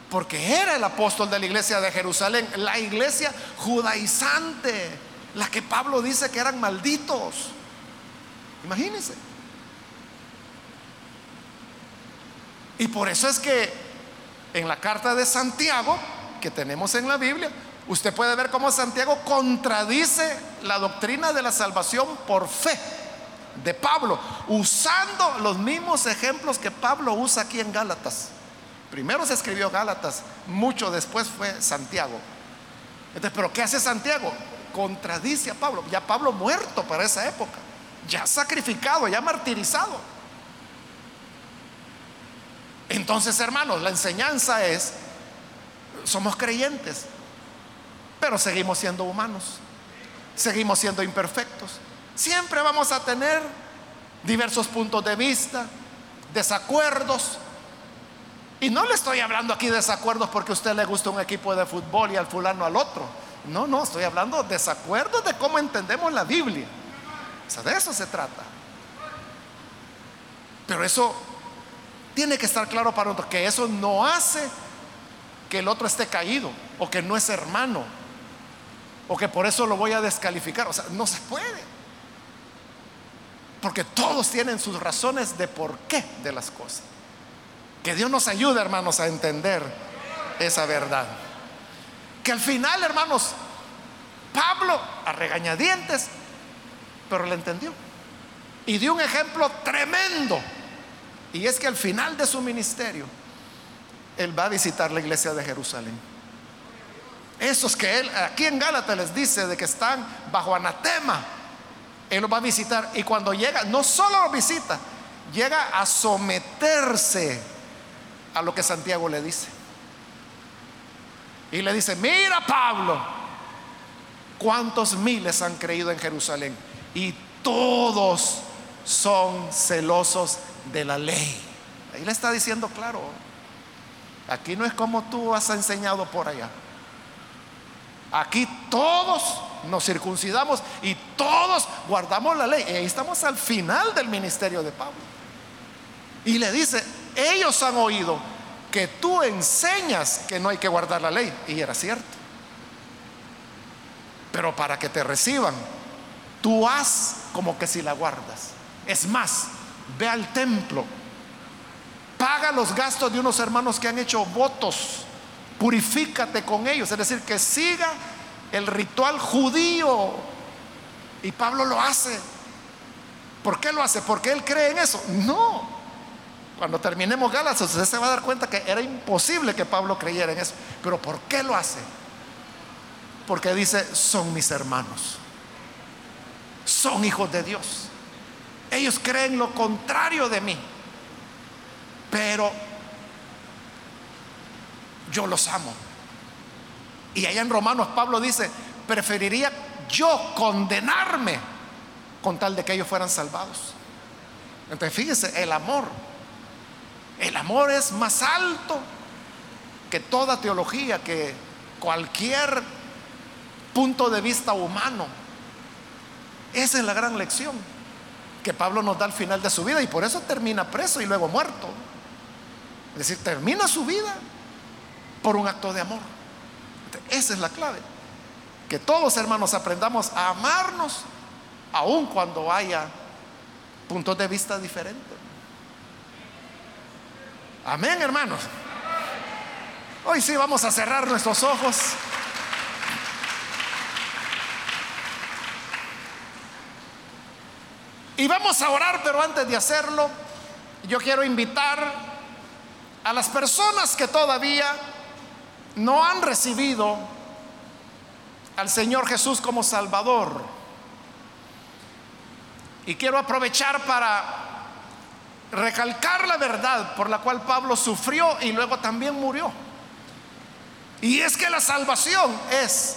Speaker 1: porque era el apóstol de la iglesia de Jerusalén, la iglesia judaizante, la que Pablo dice que eran malditos. Imagínense. Y por eso es que en la carta de Santiago, que tenemos en la Biblia, usted puede ver cómo Santiago contradice la doctrina de la salvación por fe de Pablo, usando los mismos ejemplos que Pablo usa aquí en Gálatas. Primero se escribió Gálatas, mucho después fue Santiago. Entonces, ¿pero qué hace Santiago? Contradice a Pablo, ya Pablo muerto para esa época, ya sacrificado, ya martirizado. Entonces, hermanos, la enseñanza es, somos creyentes, pero seguimos siendo humanos, seguimos siendo imperfectos. Siempre vamos a tener diversos puntos de vista, desacuerdos. Y no le estoy hablando aquí de desacuerdos porque a usted le gusta un equipo de fútbol y al fulano al otro. No, no, estoy hablando de desacuerdos de cómo entendemos la Biblia. O sea, de eso se trata. Pero eso tiene que estar claro para nosotros que eso no hace que el otro esté caído o que no es hermano o que por eso lo voy a descalificar. O sea, no se puede. Porque todos tienen sus razones de por qué de las cosas. Que Dios nos ayude, hermanos, a entender esa verdad. Que al final, hermanos, Pablo, a regañadientes, pero le entendió. Y dio un ejemplo tremendo y es que al final de su ministerio, Él va a visitar la iglesia de Jerusalén. Esos que Él, aquí en Gálatas les dice de que están bajo anatema, Él los va a visitar. Y cuando llega, no solo los visita, llega a someterse a lo que Santiago le dice. Y le dice, mira Pablo, cuántos miles han creído en Jerusalén. Y todos son celosos de la ley. Ahí le está diciendo claro. Aquí no es como tú has enseñado por allá. Aquí todos nos circuncidamos y todos guardamos la ley. Y ahí estamos al final del ministerio de Pablo. Y le dice, ellos han oído que tú enseñas que no hay que guardar la ley. Y era cierto. Pero para que te reciban, tú haz como que si la guardas. Es más, ve al templo, paga los gastos de unos hermanos que han hecho votos, purifícate con ellos, es decir, que siga el ritual judío. Y Pablo lo hace. ¿Por qué lo hace? ¿Porque él cree en eso? No. Cuando terminemos Gálatas, usted se va a dar cuenta que era imposible que Pablo creyera en eso. Pero ¿por qué lo hace? Porque dice, son mis hermanos. Son hijos de Dios. Ellos creen lo contrario de mí. Pero yo los amo. Y allá en Romanos Pablo dice, preferiría yo condenarme con tal de que ellos fueran salvados. Entonces fíjese, el amor, el amor es más alto que toda teología, que cualquier punto de vista humano. Esa es la gran lección. Que Pablo nos da al final de su vida y por eso termina preso y luego muerto. Es decir, termina su vida por un acto de amor. Esa es la clave. Que todos hermanos aprendamos a amarnos aun cuando haya puntos de vista diferentes. Amén, hermanos. Hoy sí vamos a cerrar nuestros ojos. Y vamos a orar, pero antes de hacerlo, yo quiero invitar a las personas que todavía no han recibido al Señor Jesús como Salvador. Y quiero aprovechar para recalcar la verdad por la cual Pablo sufrió y luego también murió. Y es que la salvación es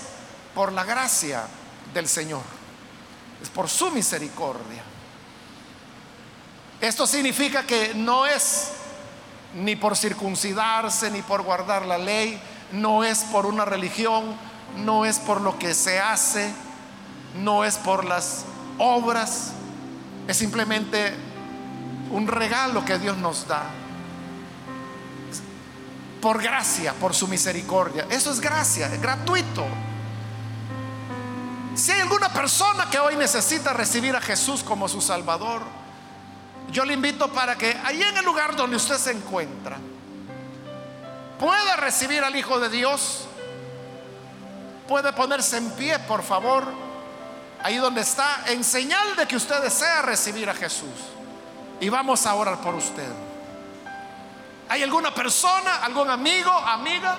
Speaker 1: por la gracia del Señor, es por su misericordia. Esto significa que no es ni por circuncidarse, ni por guardar la ley, no es por una religión, no es por lo que se hace, no es por las obras, es simplemente un regalo que Dios nos da. Por gracia, por su misericordia. Eso es gracia, es gratuito. Si hay alguna persona que hoy necesita recibir a Jesús como su Salvador, yo le invito para que ahí en el lugar donde usted se encuentra, pueda recibir al Hijo de Dios. Puede ponerse en pie, por favor, ahí donde está, en señal de que usted desea recibir a Jesús. Y vamos a orar por usted. ¿Hay alguna persona, algún amigo, amiga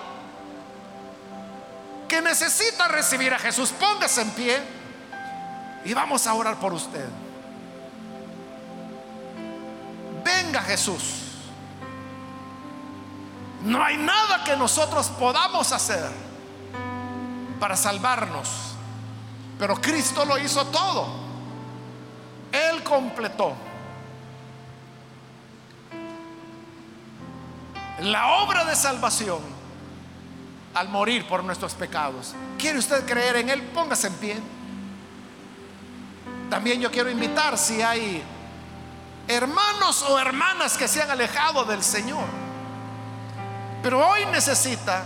Speaker 1: que necesita recibir a Jesús? Póngase en pie y vamos a orar por usted. Venga Jesús. No hay nada que nosotros podamos hacer para salvarnos. Pero Cristo lo hizo todo. Él completó. La obra de salvación al morir por nuestros pecados. ¿Quiere usted creer en Él? Póngase en pie. También yo quiero invitar si hay hermanos o hermanas que se han alejado del Señor pero hoy necesita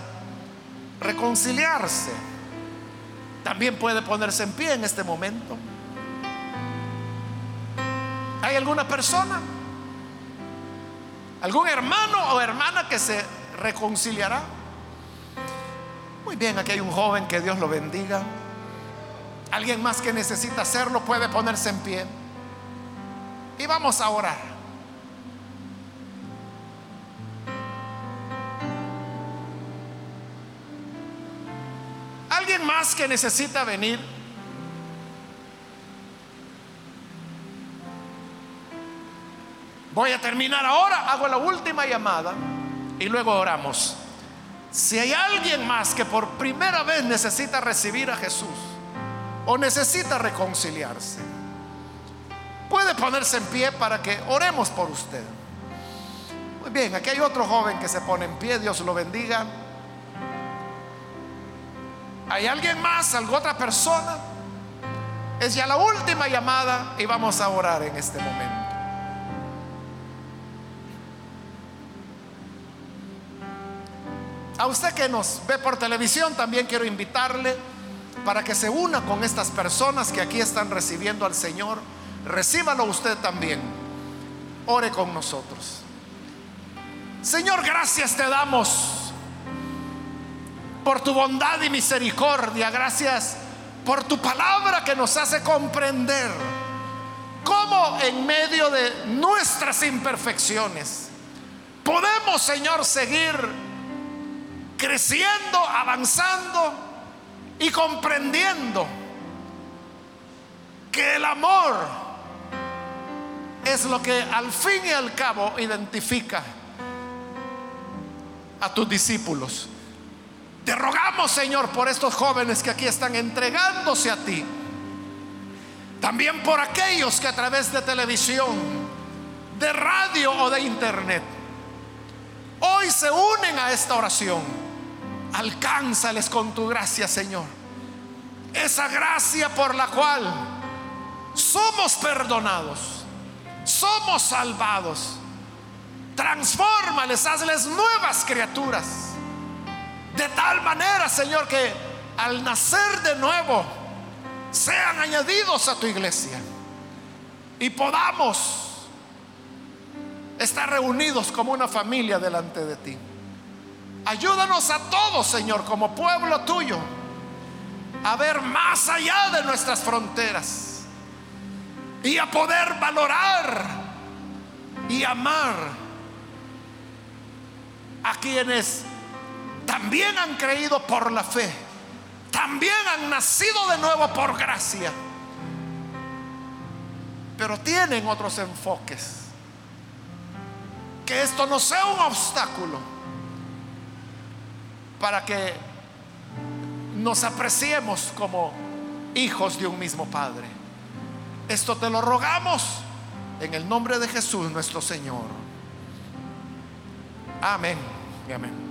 Speaker 1: reconciliarse. También puede ponerse en pie en este momento. ¿Hay alguna persona? ¿Algún hermano o hermana que se reconciliará? Muy bien, aquí hay un joven que Dios lo bendiga. Alguien más que necesita hacerlo puede ponerse en pie. Y vamos a orar. ¿Alguien más que necesita venir? Voy a terminar ahora, hago la última llamada y luego oramos. Si hay alguien más que por primera vez necesita recibir a Jesús o necesita reconciliarse, puede ponerse en pie para que oremos por usted. Muy bien, aquí hay otro joven que se pone en pie, Dios lo bendiga. ¿Hay alguien más? ¿Alguna otra persona? Es ya la última llamada y vamos a orar en este momento. A usted que nos ve por televisión, también quiero invitarle para que se una con estas personas que aquí están recibiendo al Señor. Recíbalo usted también. Ore con nosotros. Señor, gracias te damos por tu bondad y misericordia. Gracias por tu palabra que nos hace comprender cómo en medio de nuestras imperfecciones podemos, Señor, seguir creciendo, avanzando y comprendiendo que el amor es lo que al fin y al cabo identifica a tus discípulos. Te rogamos, Señor, por estos jóvenes que aquí están entregándose a ti. También por aquellos que a través de televisión, de radio o de internet, hoy se unen a esta oración. Alcánzales con tu gracia, Señor. Esa gracia por la cual somos perdonados somos salvados. Transfórmales, hazles nuevas criaturas. De tal manera, Señor, que al nacer de nuevo sean añadidos a tu iglesia y podamos estar reunidos como una familia delante de ti. Ayúdanos a todos, Señor, como pueblo tuyo, a ver más allá de nuestras fronteras y a poder valorar y amar a quienes también han creído por la fe, también han nacido de nuevo por gracia, pero tienen otros enfoques. Que esto no sea un obstáculo para que nos apreciemos como hijos de un mismo Padre. Esto te lo rogamos en el nombre de Jesús nuestro Señor. Amén amén.